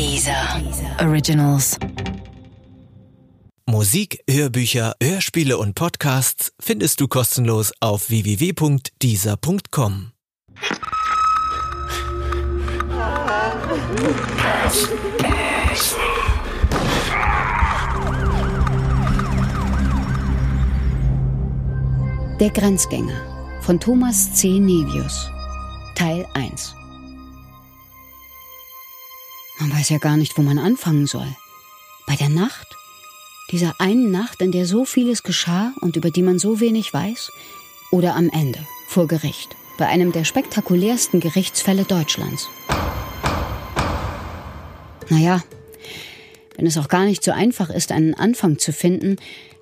Dieser Originals. Musik, Hörbücher, Hörspiele und Podcasts findest du kostenlos auf www.dieser.com. Der Grenzgänger von Thomas C. Nevius Teil 1 Man weiß ja gar nicht, wo man anfangen soll. Bei der Nacht? Dieser einen Nacht, in der so vieles geschah und über die man so wenig weiß? Oder am Ende, vor Gericht, bei einem der spektakulärsten Gerichtsfälle Deutschlands? Naja, wenn es auch gar nicht so einfach ist, einen Anfang zu finden,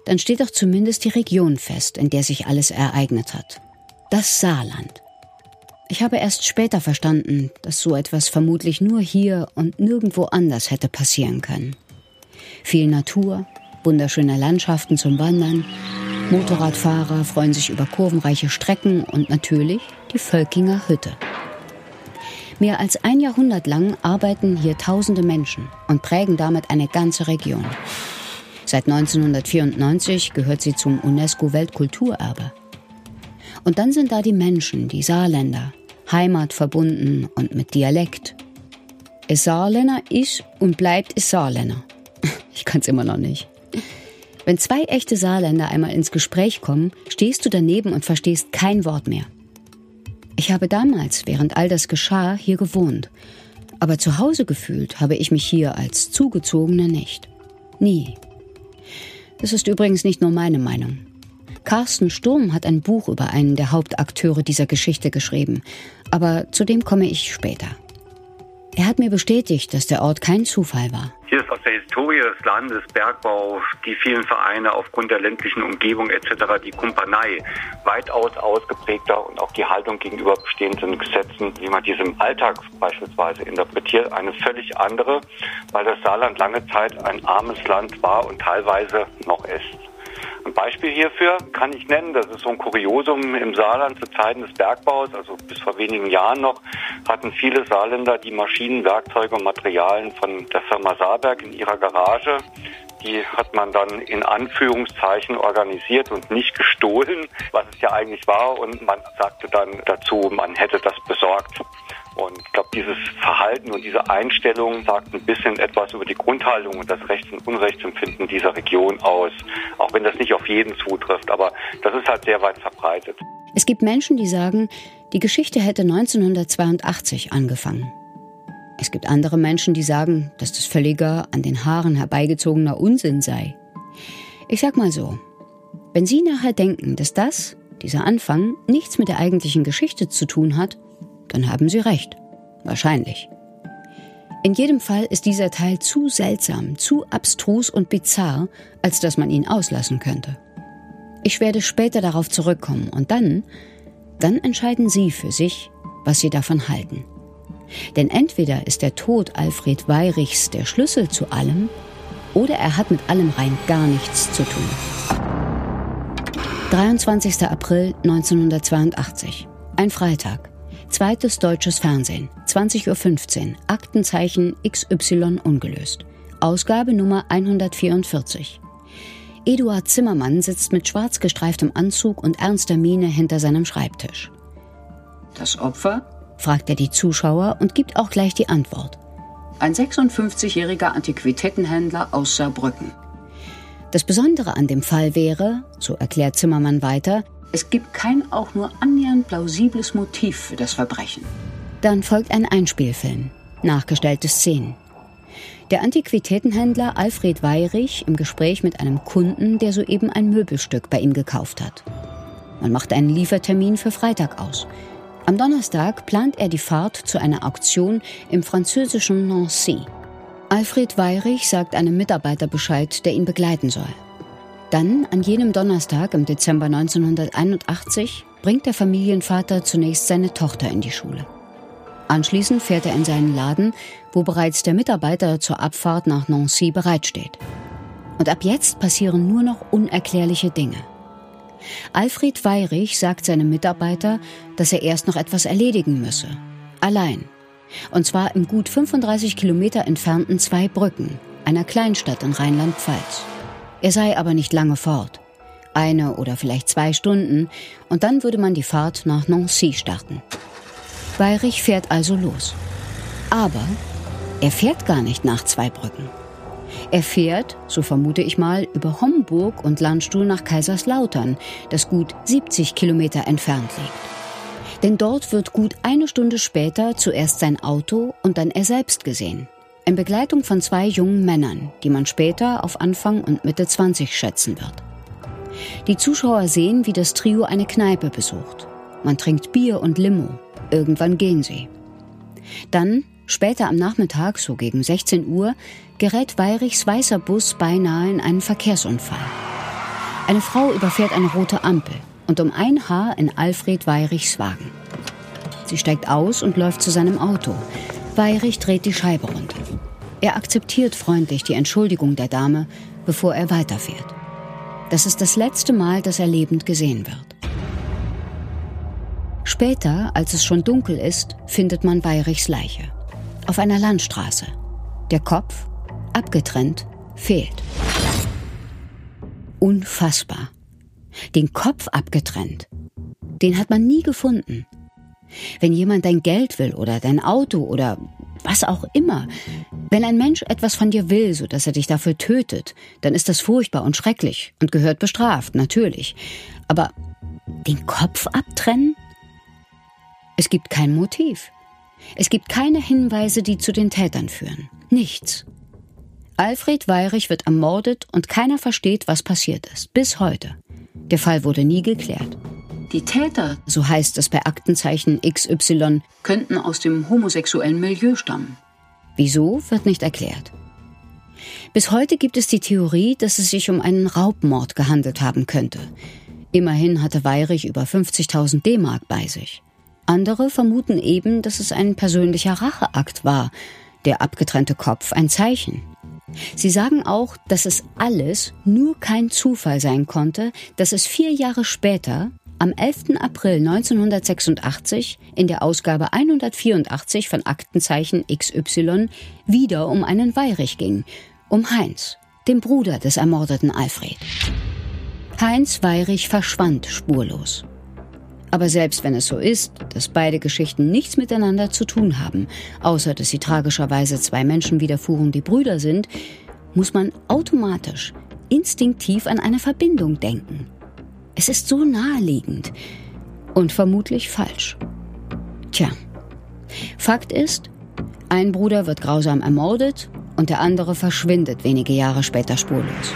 dann steht doch zumindest die Region fest, in der sich alles ereignet hat. Das Saarland. Ich habe erst später verstanden, dass so etwas vermutlich nur hier und nirgendwo anders hätte passieren können. Viel Natur, wunderschöne Landschaften zum Wandern, Motorradfahrer freuen sich über kurvenreiche Strecken und natürlich die Völkinger Hütte. Mehr als ein Jahrhundert lang arbeiten hier tausende Menschen und prägen damit eine ganze Region. Seit 1994 gehört sie zum UNESCO-Weltkulturerbe. Und dann sind da die Menschen, die Saarländer, heimatverbunden und mit Dialekt. Es Saarländer ist und bleibt es Saarländer. Ich kann's immer noch nicht. Wenn zwei echte Saarländer einmal ins Gespräch kommen, stehst du daneben und verstehst kein Wort mehr. Ich habe damals, während all das geschah, hier gewohnt. Aber zu Hause gefühlt habe ich mich hier als Zugezogene nicht. Nie. Das ist übrigens nicht nur meine Meinung. Carsten Sturm hat ein Buch über einen der Hauptakteure dieser Geschichte geschrieben, aber zu dem komme ich später. Er hat mir bestätigt, dass der Ort kein Zufall war. Hier ist aus der Historie des Landes, Bergbau, die vielen Vereine aufgrund der ländlichen Umgebung etc., die Kumpanei weitaus ausgeprägter und auch die Haltung gegenüber bestehenden Gesetzen, wie man diese im Alltag beispielsweise interpretiert, eine völlig andere, weil das Saarland lange Zeit ein armes Land war und teilweise noch ist. Beispiel hierfür kann ich nennen, das ist so ein Kuriosum im Saarland zu Zeiten des Bergbaus, also bis vor wenigen Jahren noch, hatten viele Saarländer die Maschinen, Werkzeuge und Materialien von der Firma Saarberg in ihrer Garage. Die hat man dann in Anführungszeichen organisiert und nicht gestohlen, was es ja eigentlich war. Und man sagte dann dazu, man hätte das besorgt. Und ich glaube, dieses Verhalten und diese Einstellung sagt ein bisschen etwas über die Grundhaltung und das Rechts- und Unrechtsempfinden dieser Region aus. Auch wenn das nicht auf jeden zutrifft, aber das ist halt sehr weit verbreitet. Es gibt Menschen, die sagen, die Geschichte hätte 1982 angefangen. Es gibt andere Menschen, die sagen, dass das völliger an den Haaren herbeigezogener Unsinn sei. Ich sag mal so, wenn Sie nachher denken, dass das, dieser Anfang, nichts mit der eigentlichen Geschichte zu tun hat, dann haben Sie recht. Wahrscheinlich. In jedem Fall ist dieser Teil zu seltsam, zu abstrus und bizarr, als dass man ihn auslassen könnte. Ich werde später darauf zurückkommen und dann, dann entscheiden Sie für sich, was Sie davon halten. Denn entweder ist der Tod Alfred Weirichs der Schlüssel zu allem, oder er hat mit allem rein gar nichts zu tun. 23. April 1982. Ein Freitag. Zweites deutsches Fernsehen, 20.15 Uhr, Aktenzeichen XY ungelöst. Ausgabe Nummer 144. Eduard Zimmermann sitzt mit schwarz gestreiftem Anzug und ernster Miene hinter seinem Schreibtisch. Das Opfer? fragt er die Zuschauer und gibt auch gleich die Antwort. Ein 56-jähriger Antiquitätenhändler aus Saarbrücken. Das Besondere an dem Fall wäre, so erklärt Zimmermann weiter, es gibt kein auch nur annähernd plausibles Motiv für das Verbrechen. Dann folgt ein Einspielfilm, nachgestellte Szenen. Der Antiquitätenhändler Alfred Weirich im Gespräch mit einem Kunden, der soeben ein Möbelstück bei ihm gekauft hat. Man macht einen Liefertermin für Freitag aus. Am Donnerstag plant er die Fahrt zu einer Auktion im französischen Nancy. Alfred Weirich sagt einem Mitarbeiter Bescheid, der ihn begleiten soll. Dann, an jenem Donnerstag im Dezember 1981, bringt der Familienvater zunächst seine Tochter in die Schule. Anschließend fährt er in seinen Laden, wo bereits der Mitarbeiter zur Abfahrt nach Nancy bereitsteht. Und ab jetzt passieren nur noch unerklärliche Dinge. Alfred Weirich sagt seinem Mitarbeiter, dass er erst noch etwas erledigen müsse. Allein. Und zwar im gut 35 Kilometer entfernten Zweibrücken, einer Kleinstadt in Rheinland-Pfalz. Er sei aber nicht lange fort. Eine oder vielleicht zwei Stunden und dann würde man die Fahrt nach Nancy starten. Weyrich fährt also los. Aber er fährt gar nicht nach Zweibrücken. Er fährt, so vermute ich mal, über Homburg und Landstuhl nach Kaiserslautern, das gut 70 Kilometer entfernt liegt. Denn dort wird gut eine Stunde später zuerst sein Auto und dann er selbst gesehen. In Begleitung von zwei jungen Männern, die man später auf Anfang und Mitte 20 schätzen wird. Die Zuschauer sehen, wie das Trio eine Kneipe besucht. Man trinkt Bier und Limo. Irgendwann gehen sie. Dann Später am Nachmittag, so gegen 16 Uhr, gerät Weirichs weißer Bus beinahe in einen Verkehrsunfall. Eine Frau überfährt eine rote Ampel und um ein Haar in Alfred Weirichs Wagen. Sie steigt aus und läuft zu seinem Auto. Weirich dreht die Scheibe runter. Er akzeptiert freundlich die Entschuldigung der Dame, bevor er weiterfährt. Das ist das letzte Mal, dass er lebend gesehen wird. Später, als es schon dunkel ist, findet man Weirichs Leiche auf einer Landstraße. Der Kopf, abgetrennt, fehlt. Unfassbar. Den Kopf abgetrennt. Den hat man nie gefunden. Wenn jemand dein Geld will oder dein Auto oder was auch immer, wenn ein Mensch etwas von dir will, so dass er dich dafür tötet, dann ist das furchtbar und schrecklich und gehört bestraft, natürlich. Aber den Kopf abtrennen? Es gibt kein Motiv. Es gibt keine Hinweise, die zu den Tätern führen. Nichts. Alfred Weyrich wird ermordet und keiner versteht, was passiert ist. Bis heute. Der Fall wurde nie geklärt. Die Täter, so heißt es bei Aktenzeichen XY, könnten aus dem homosexuellen Milieu stammen. Wieso, wird nicht erklärt. Bis heute gibt es die Theorie, dass es sich um einen Raubmord gehandelt haben könnte. Immerhin hatte Weyrich über 50.000 D-Mark bei sich. Andere vermuten eben, dass es ein persönlicher Racheakt war, der abgetrennte Kopf ein Zeichen. Sie sagen auch, dass es alles nur kein Zufall sein konnte, dass es vier Jahre später, am 11. April 1986, in der Ausgabe 184 von Aktenzeichen XY wieder um einen Weirich ging, um Heinz, dem Bruder des ermordeten Alfred. Heinz Weirich verschwand spurlos. Aber selbst wenn es so ist, dass beide Geschichten nichts miteinander zu tun haben, außer dass sie tragischerweise zwei Menschen widerfuhren, die Brüder sind, muss man automatisch, instinktiv an eine Verbindung denken. Es ist so naheliegend und vermutlich falsch. Tja, Fakt ist, ein Bruder wird grausam ermordet und der andere verschwindet wenige Jahre später spurlos.